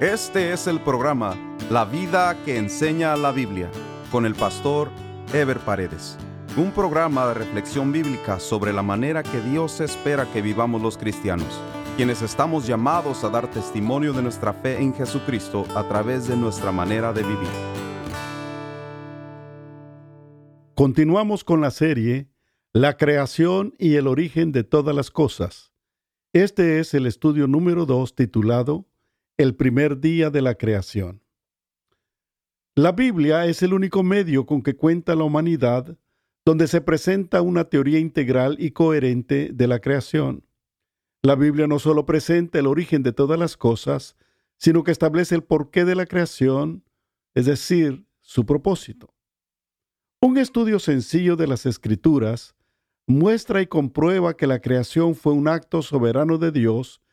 Este es el programa La vida que enseña la Biblia con el pastor Ever Paredes. Un programa de reflexión bíblica sobre la manera que Dios espera que vivamos los cristianos, quienes estamos llamados a dar testimonio de nuestra fe en Jesucristo a través de nuestra manera de vivir. Continuamos con la serie La creación y el origen de todas las cosas. Este es el estudio número 2 titulado el primer día de la creación. La Biblia es el único medio con que cuenta la humanidad donde se presenta una teoría integral y coherente de la creación. La Biblia no solo presenta el origen de todas las cosas, sino que establece el porqué de la creación, es decir, su propósito. Un estudio sencillo de las Escrituras muestra y comprueba que la creación fue un acto soberano de Dios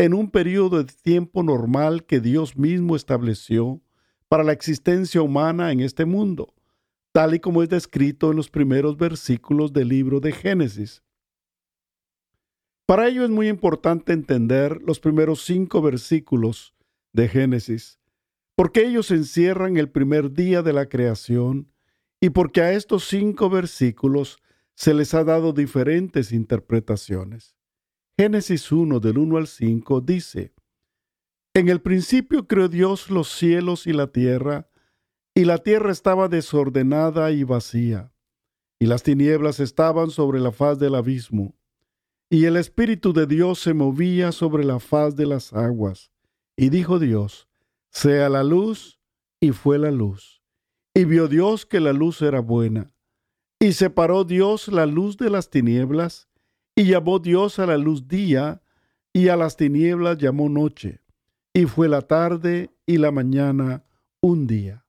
en un periodo de tiempo normal que Dios mismo estableció para la existencia humana en este mundo, tal y como es descrito en los primeros versículos del libro de Génesis. Para ello es muy importante entender los primeros cinco versículos de Génesis, porque ellos encierran el primer día de la creación y porque a estos cinco versículos se les ha dado diferentes interpretaciones. Génesis 1 del 1 al 5 dice, En el principio creó Dios los cielos y la tierra, y la tierra estaba desordenada y vacía, y las tinieblas estaban sobre la faz del abismo, y el Espíritu de Dios se movía sobre la faz de las aguas. Y dijo Dios, sea la luz, y fue la luz. Y vio Dios que la luz era buena. Y separó Dios la luz de las tinieblas, y llamó Dios a la luz día, y a las tinieblas llamó noche. Y fue la tarde y la mañana un día.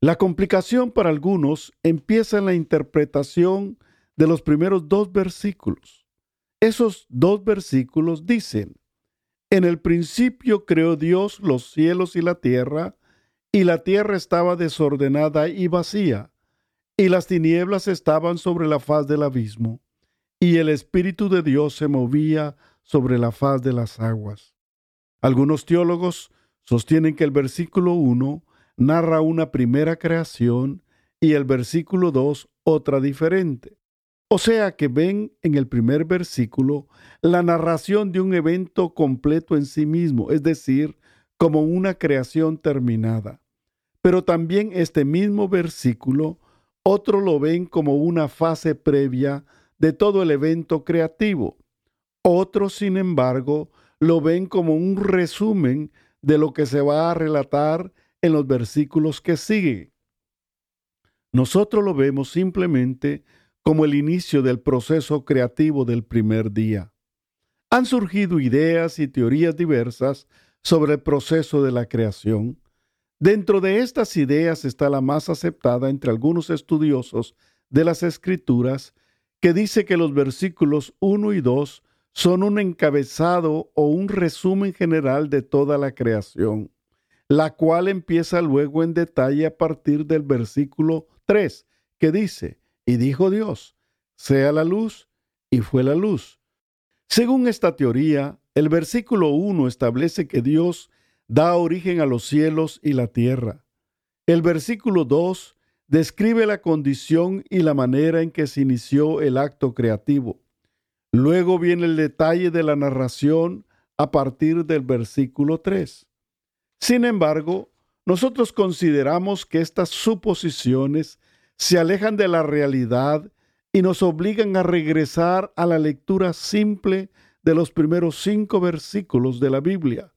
La complicación para algunos empieza en la interpretación de los primeros dos versículos. Esos dos versículos dicen, en el principio creó Dios los cielos y la tierra, y la tierra estaba desordenada y vacía, y las tinieblas estaban sobre la faz del abismo y el Espíritu de Dios se movía sobre la faz de las aguas. Algunos teólogos sostienen que el versículo 1 narra una primera creación y el versículo 2 otra diferente. O sea que ven en el primer versículo la narración de un evento completo en sí mismo, es decir, como una creación terminada. Pero también este mismo versículo, otro lo ven como una fase previa de todo el evento creativo. Otros, sin embargo, lo ven como un resumen de lo que se va a relatar en los versículos que siguen. Nosotros lo vemos simplemente como el inicio del proceso creativo del primer día. Han surgido ideas y teorías diversas sobre el proceso de la creación. Dentro de estas ideas está la más aceptada entre algunos estudiosos de las escrituras que dice que los versículos 1 y 2 son un encabezado o un resumen general de toda la creación, la cual empieza luego en detalle a partir del versículo 3, que dice, y dijo Dios, sea la luz, y fue la luz. Según esta teoría, el versículo 1 establece que Dios da origen a los cielos y la tierra. El versículo 2 describe la condición y la manera en que se inició el acto creativo. Luego viene el detalle de la narración a partir del versículo 3. Sin embargo, nosotros consideramos que estas suposiciones se alejan de la realidad y nos obligan a regresar a la lectura simple de los primeros cinco versículos de la Biblia,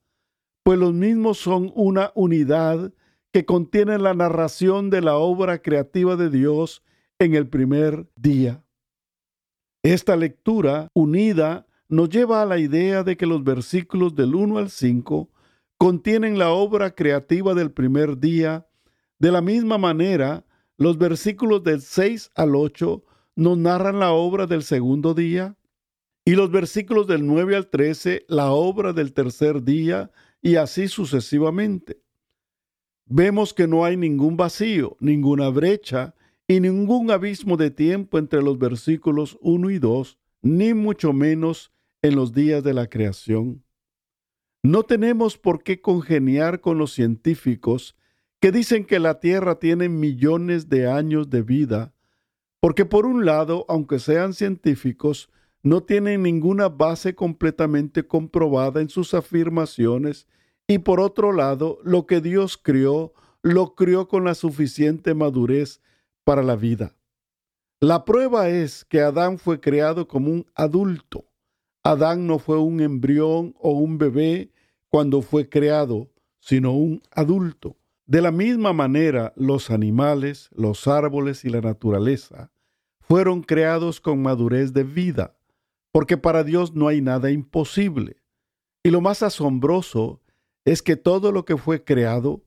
pues los mismos son una unidad que contienen la narración de la obra creativa de Dios en el primer día. Esta lectura unida nos lleva a la idea de que los versículos del 1 al 5 contienen la obra creativa del primer día. De la misma manera, los versículos del 6 al 8 nos narran la obra del segundo día y los versículos del 9 al 13 la obra del tercer día y así sucesivamente vemos que no hay ningún vacío, ninguna brecha y ningún abismo de tiempo entre los versículos 1 y 2, ni mucho menos en los días de la creación. No tenemos por qué congeniar con los científicos que dicen que la Tierra tiene millones de años de vida, porque por un lado, aunque sean científicos, no tienen ninguna base completamente comprobada en sus afirmaciones, y por otro lado, lo que Dios crió, lo crió con la suficiente madurez para la vida. La prueba es que Adán fue creado como un adulto. Adán no fue un embrión o un bebé cuando fue creado, sino un adulto. De la misma manera, los animales, los árboles y la naturaleza fueron creados con madurez de vida, porque para Dios no hay nada imposible. Y lo más asombroso es que todo lo que fue creado,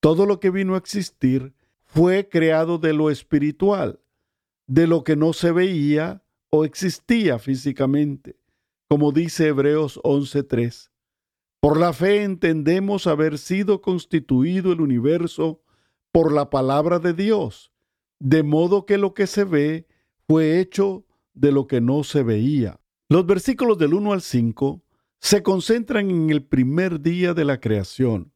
todo lo que vino a existir, fue creado de lo espiritual, de lo que no se veía o existía físicamente, como dice Hebreos 11.3. Por la fe entendemos haber sido constituido el universo por la palabra de Dios, de modo que lo que se ve fue hecho de lo que no se veía. Los versículos del 1 al 5 se concentran en el primer día de la creación,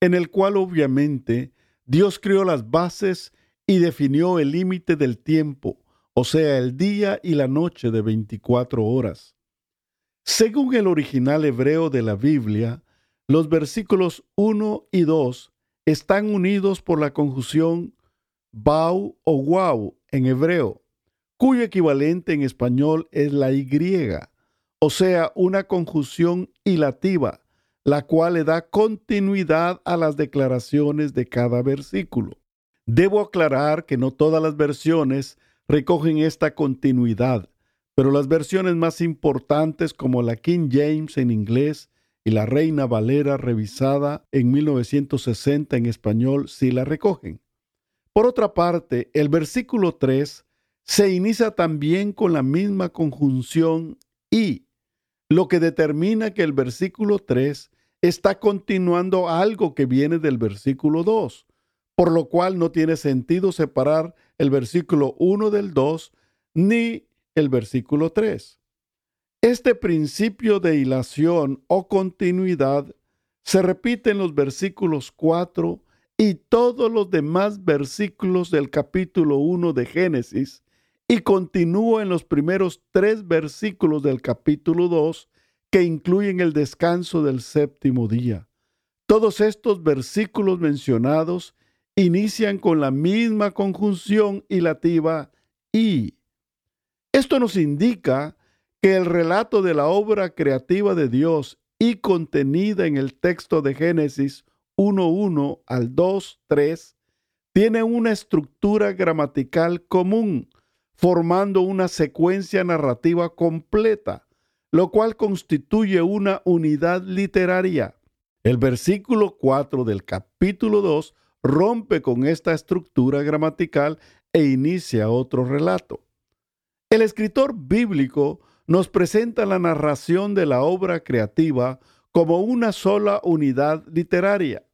en el cual obviamente Dios creó las bases y definió el límite del tiempo, o sea, el día y la noche de 24 horas. Según el original hebreo de la Biblia, los versículos 1 y 2 están unidos por la conjunción bau o wow en hebreo, cuyo equivalente en español es la Y, o sea, una conjunción hilativa, la cual le da continuidad a las declaraciones de cada versículo. Debo aclarar que no todas las versiones recogen esta continuidad, pero las versiones más importantes como la King James en inglés y la Reina Valera revisada en 1960 en español sí la recogen. Por otra parte, el versículo 3 se inicia también con la misma conjunción y, lo que determina que el versículo 3 está continuando algo que viene del versículo 2, por lo cual no tiene sentido separar el versículo 1 del 2 ni el versículo 3. Este principio de hilación o continuidad se repite en los versículos 4 y todos los demás versículos del capítulo 1 de Génesis y continúa en los primeros tres versículos del capítulo 2 que incluyen el descanso del séptimo día. Todos estos versículos mencionados inician con la misma conjunción hilativa y esto nos indica que el relato de la obra creativa de Dios y contenida en el texto de Génesis 1.1 al 2.3 tiene una estructura gramatical común, formando una secuencia narrativa completa, lo cual constituye una unidad literaria. El versículo 4 del capítulo 2 rompe con esta estructura gramatical e inicia otro relato. El escritor bíblico nos presenta la narración de la obra creativa como una sola unidad literaria.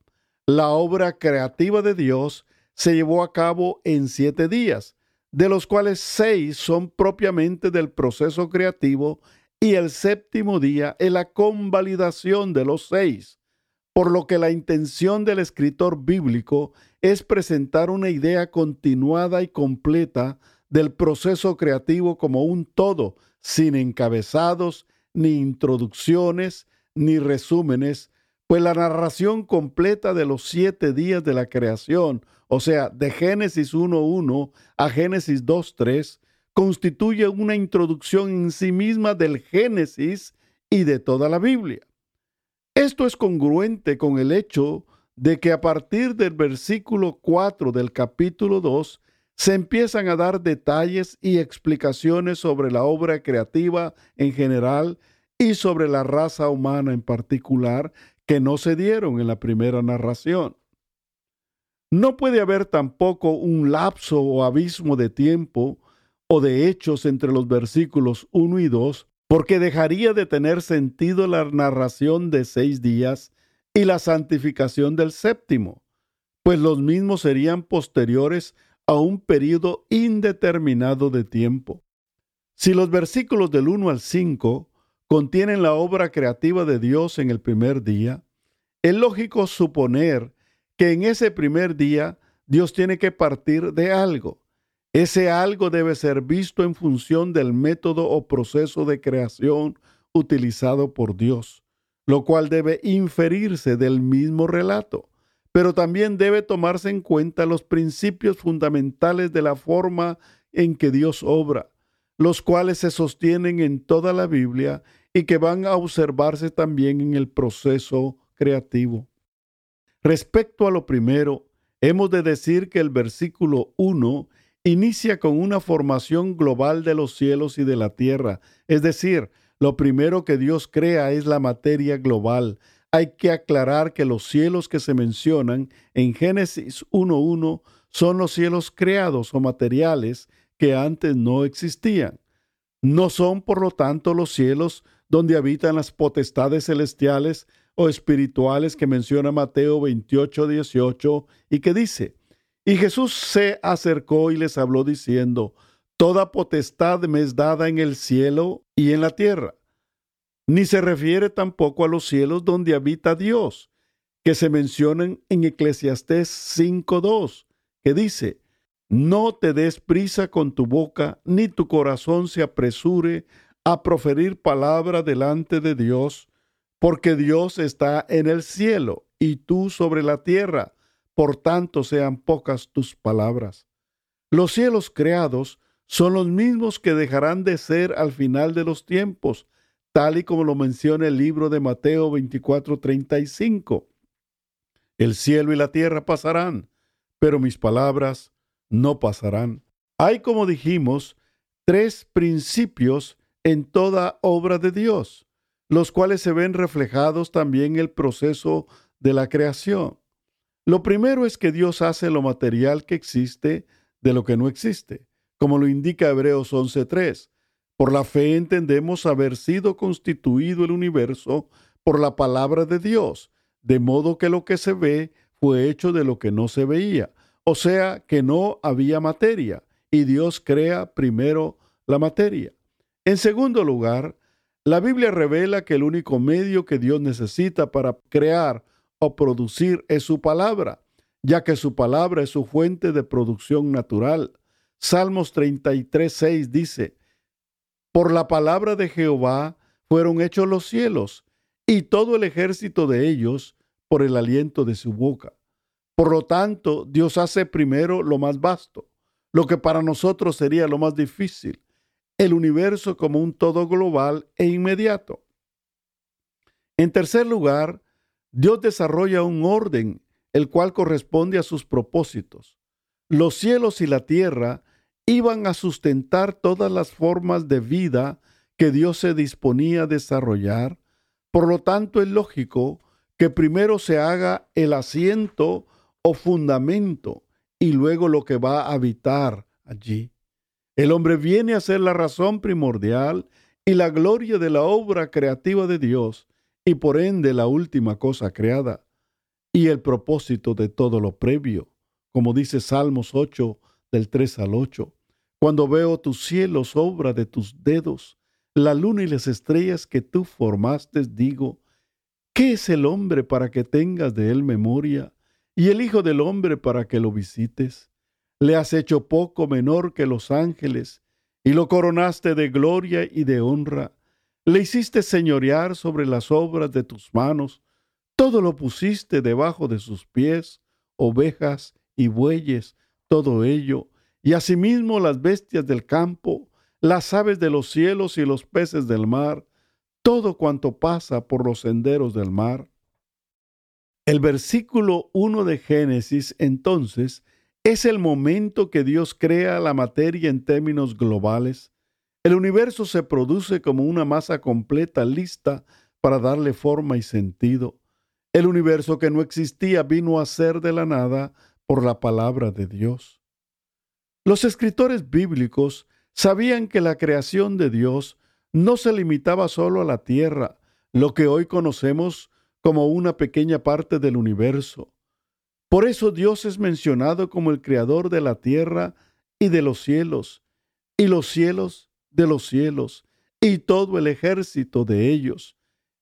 La obra creativa de Dios se llevó a cabo en siete días, de los cuales seis son propiamente del proceso creativo y el séptimo día es la convalidación de los seis, por lo que la intención del escritor bíblico es presentar una idea continuada y completa del proceso creativo como un todo, sin encabezados, ni introducciones, ni resúmenes, pues la narración completa de los siete días de la creación, o sea, de Génesis 1.1 a Génesis 2.3, constituye una introducción en sí misma del Génesis y de toda la Biblia. Esto es congruente con el hecho de que a partir del versículo 4 del capítulo 2 se empiezan a dar detalles y explicaciones sobre la obra creativa en general y sobre la raza humana en particular que no se dieron en la primera narración. No puede haber tampoco un lapso o abismo de tiempo o de hechos entre los versículos 1 y 2, porque dejaría de tener sentido la narración de seis días y la santificación del séptimo, pues los mismos serían posteriores a un periodo indeterminado de tiempo. Si los versículos del 1 al 5 contienen la obra creativa de Dios en el primer día, es lógico suponer que en ese primer día Dios tiene que partir de algo. Ese algo debe ser visto en función del método o proceso de creación utilizado por Dios, lo cual debe inferirse del mismo relato, pero también debe tomarse en cuenta los principios fundamentales de la forma en que Dios obra, los cuales se sostienen en toda la Biblia y que van a observarse también en el proceso creativo. Respecto a lo primero, hemos de decir que el versículo 1 inicia con una formación global de los cielos y de la tierra, es decir, lo primero que Dios crea es la materia global. Hay que aclarar que los cielos que se mencionan en Génesis 1.1 son los cielos creados o materiales que antes no existían. No son, por lo tanto, los cielos donde habitan las potestades celestiales o espirituales que menciona Mateo 28, 18 y que dice, y Jesús se acercó y les habló diciendo, Toda potestad me es dada en el cielo y en la tierra. Ni se refiere tampoco a los cielos donde habita Dios, que se mencionan en Eclesiastés 5.2, que dice, no te des prisa con tu boca, ni tu corazón se apresure a proferir palabra delante de Dios, porque Dios está en el cielo y tú sobre la tierra, por tanto sean pocas tus palabras. Los cielos creados son los mismos que dejarán de ser al final de los tiempos, tal y como lo menciona el libro de Mateo 24:35. El cielo y la tierra pasarán, pero mis palabras no pasarán. Hay, como dijimos, tres principios en toda obra de Dios, los cuales se ven reflejados también en el proceso de la creación. Lo primero es que Dios hace lo material que existe de lo que no existe, como lo indica Hebreos 11.3. Por la fe entendemos haber sido constituido el universo por la palabra de Dios, de modo que lo que se ve fue hecho de lo que no se veía, o sea que no había materia y Dios crea primero la materia. En segundo lugar, la Biblia revela que el único medio que Dios necesita para crear o producir es su palabra, ya que su palabra es su fuente de producción natural. Salmos 33.6 dice, Por la palabra de Jehová fueron hechos los cielos, y todo el ejército de ellos por el aliento de su boca. Por lo tanto, Dios hace primero lo más vasto, lo que para nosotros sería lo más difícil, el universo como un todo global e inmediato. En tercer lugar, Dios desarrolla un orden, el cual corresponde a sus propósitos. Los cielos y la tierra iban a sustentar todas las formas de vida que Dios se disponía a desarrollar. Por lo tanto, es lógico que primero se haga el asiento o fundamento y luego lo que va a habitar allí. El hombre viene a ser la razón primordial y la gloria de la obra creativa de Dios y por ende la última cosa creada y el propósito de todo lo previo, como dice Salmos 8 del 3 al 8. Cuando veo tus cielos, obra de tus dedos, la luna y las estrellas que tú formaste, digo, ¿qué es el hombre para que tengas de él memoria? y el Hijo del Hombre para que lo visites. Le has hecho poco menor que los ángeles, y lo coronaste de gloria y de honra. Le hiciste señorear sobre las obras de tus manos, todo lo pusiste debajo de sus pies, ovejas y bueyes, todo ello, y asimismo las bestias del campo, las aves de los cielos y los peces del mar, todo cuanto pasa por los senderos del mar. El versículo 1 de Génesis, entonces, es el momento que Dios crea la materia en términos globales. El universo se produce como una masa completa lista para darle forma y sentido. El universo que no existía vino a ser de la nada por la palabra de Dios. Los escritores bíblicos sabían que la creación de Dios no se limitaba solo a la tierra, lo que hoy conocemos como una pequeña parte del universo. Por eso Dios es mencionado como el creador de la tierra y de los cielos, y los cielos de los cielos, y todo el ejército de ellos.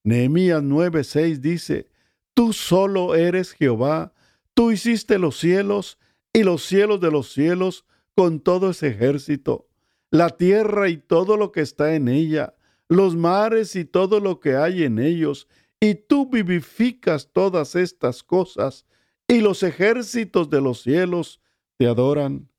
Nehemías 9:6 dice, Tú solo eres Jehová, tú hiciste los cielos y los cielos de los cielos con todo ese ejército, la tierra y todo lo que está en ella, los mares y todo lo que hay en ellos, y tú vivificas todas estas cosas, y los ejércitos de los cielos te adoran.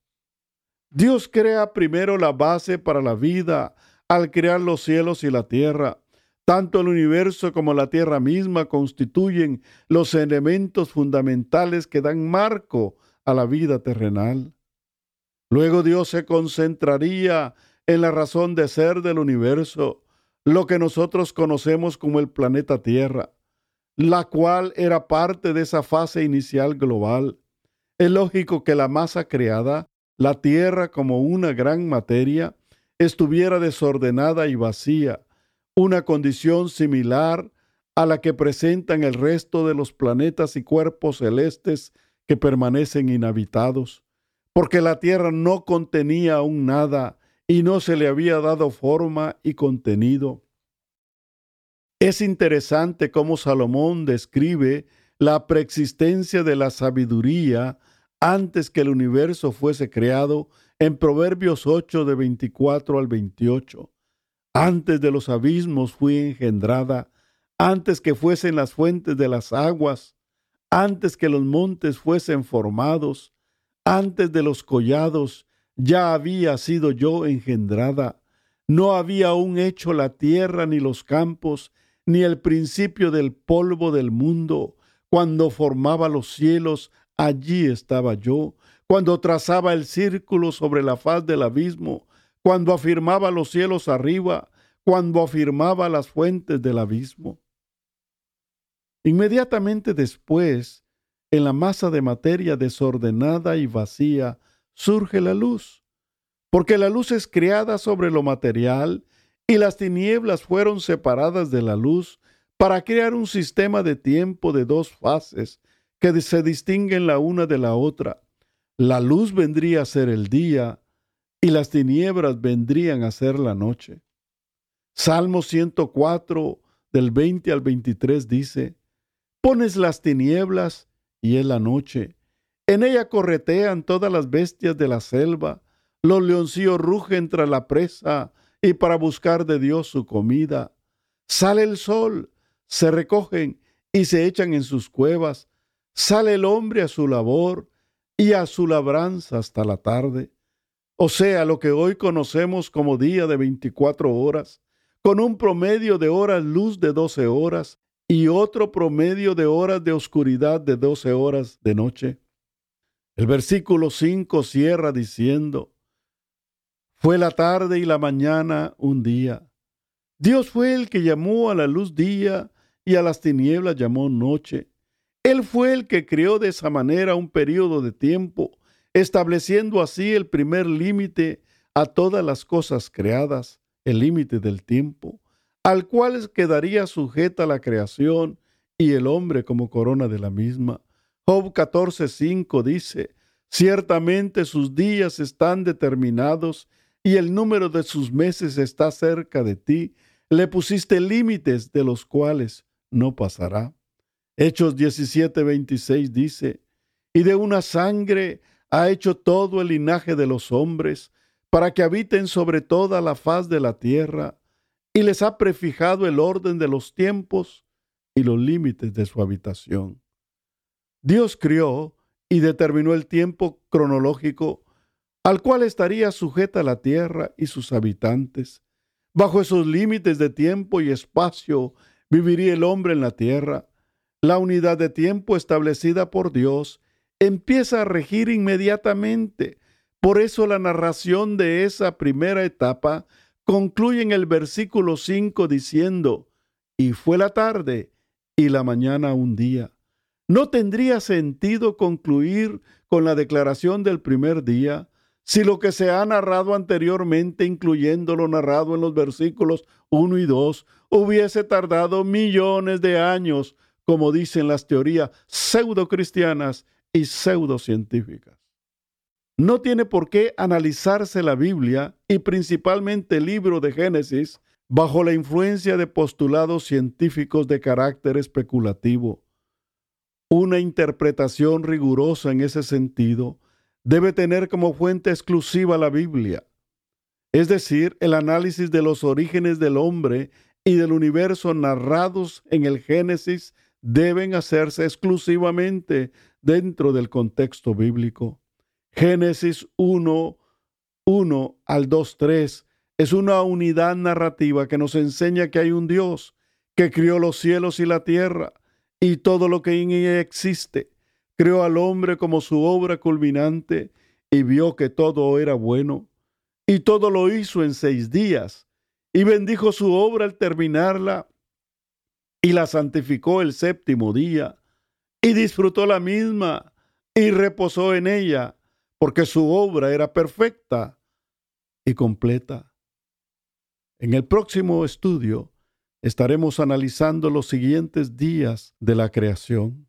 Dios crea primero la base para la vida al crear los cielos y la tierra. Tanto el universo como la tierra misma constituyen los elementos fundamentales que dan marco a la vida terrenal. Luego Dios se concentraría en la razón de ser del universo, lo que nosotros conocemos como el planeta Tierra, la cual era parte de esa fase inicial global. Es lógico que la masa creada, la Tierra como una gran materia, estuviera desordenada y vacía, una condición similar a la que presentan el resto de los planetas y cuerpos celestes que permanecen inhabitados, porque la Tierra no contenía aún nada y no se le había dado forma y contenido. Es interesante cómo Salomón describe la preexistencia de la sabiduría antes que el universo fuese creado en Proverbios 8 de 24 al 28. Antes de los abismos fui engendrada, antes que fuesen las fuentes de las aguas, antes que los montes fuesen formados, antes de los collados, ya había sido yo engendrada. No había aún hecho la tierra ni los campos, ni el principio del polvo del mundo. Cuando formaba los cielos, allí estaba yo. Cuando trazaba el círculo sobre la faz del abismo, cuando afirmaba los cielos arriba, cuando afirmaba las fuentes del abismo. Inmediatamente después, en la masa de materia desordenada y vacía, surge la luz, porque la luz es creada sobre lo material y las tinieblas fueron separadas de la luz para crear un sistema de tiempo de dos fases que se distinguen la una de la otra. La luz vendría a ser el día y las tinieblas vendrían a ser la noche. Salmo 104 del 20 al 23 dice, Pones las tinieblas y es la noche. En ella corretean todas las bestias de la selva. Los leoncillos rugen tras la presa y para buscar de Dios su comida. Sale el sol, se recogen y se echan en sus cuevas. Sale el hombre a su labor y a su labranza hasta la tarde. O sea, lo que hoy conocemos como día de 24 horas, con un promedio de horas luz de 12 horas y otro promedio de horas de oscuridad de 12 horas de noche. El versículo 5 cierra diciendo, fue la tarde y la mañana un día. Dios fue el que llamó a la luz día y a las tinieblas llamó noche. Él fue el que creó de esa manera un periodo de tiempo, estableciendo así el primer límite a todas las cosas creadas el límite del tiempo, al cual quedaría sujeta la creación y el hombre como corona de la misma. Job 14:5 dice, ciertamente sus días están determinados y el número de sus meses está cerca de ti. Le pusiste límites de los cuales no pasará. Hechos 17:26 dice, y de una sangre ha hecho todo el linaje de los hombres, para que habiten sobre toda la faz de la tierra, y les ha prefijado el orden de los tiempos y los límites de su habitación. Dios crió y determinó el tiempo cronológico al cual estaría sujeta la tierra y sus habitantes. Bajo esos límites de tiempo y espacio viviría el hombre en la tierra. La unidad de tiempo establecida por Dios empieza a regir inmediatamente por eso la narración de esa primera etapa concluye en el versículo 5 diciendo, y fue la tarde y la mañana un día. No tendría sentido concluir con la declaración del primer día si lo que se ha narrado anteriormente, incluyendo lo narrado en los versículos 1 y 2, hubiese tardado millones de años, como dicen las teorías pseudo-cristianas y pseudocientíficas. No tiene por qué analizarse la Biblia y principalmente el libro de Génesis bajo la influencia de postulados científicos de carácter especulativo. Una interpretación rigurosa en ese sentido debe tener como fuente exclusiva la Biblia, es decir, el análisis de los orígenes del hombre y del universo narrados en el Génesis deben hacerse exclusivamente dentro del contexto bíblico. Génesis 1, 1 al 2, 3 es una unidad narrativa que nos enseña que hay un Dios que crió los cielos y la tierra y todo lo que en ella existe. Creó al hombre como su obra culminante y vio que todo era bueno. Y todo lo hizo en seis días. Y bendijo su obra al terminarla y la santificó el séptimo día. Y disfrutó la misma y reposó en ella, porque su obra era perfecta y completa. En el próximo estudio estaremos analizando los siguientes días de la creación.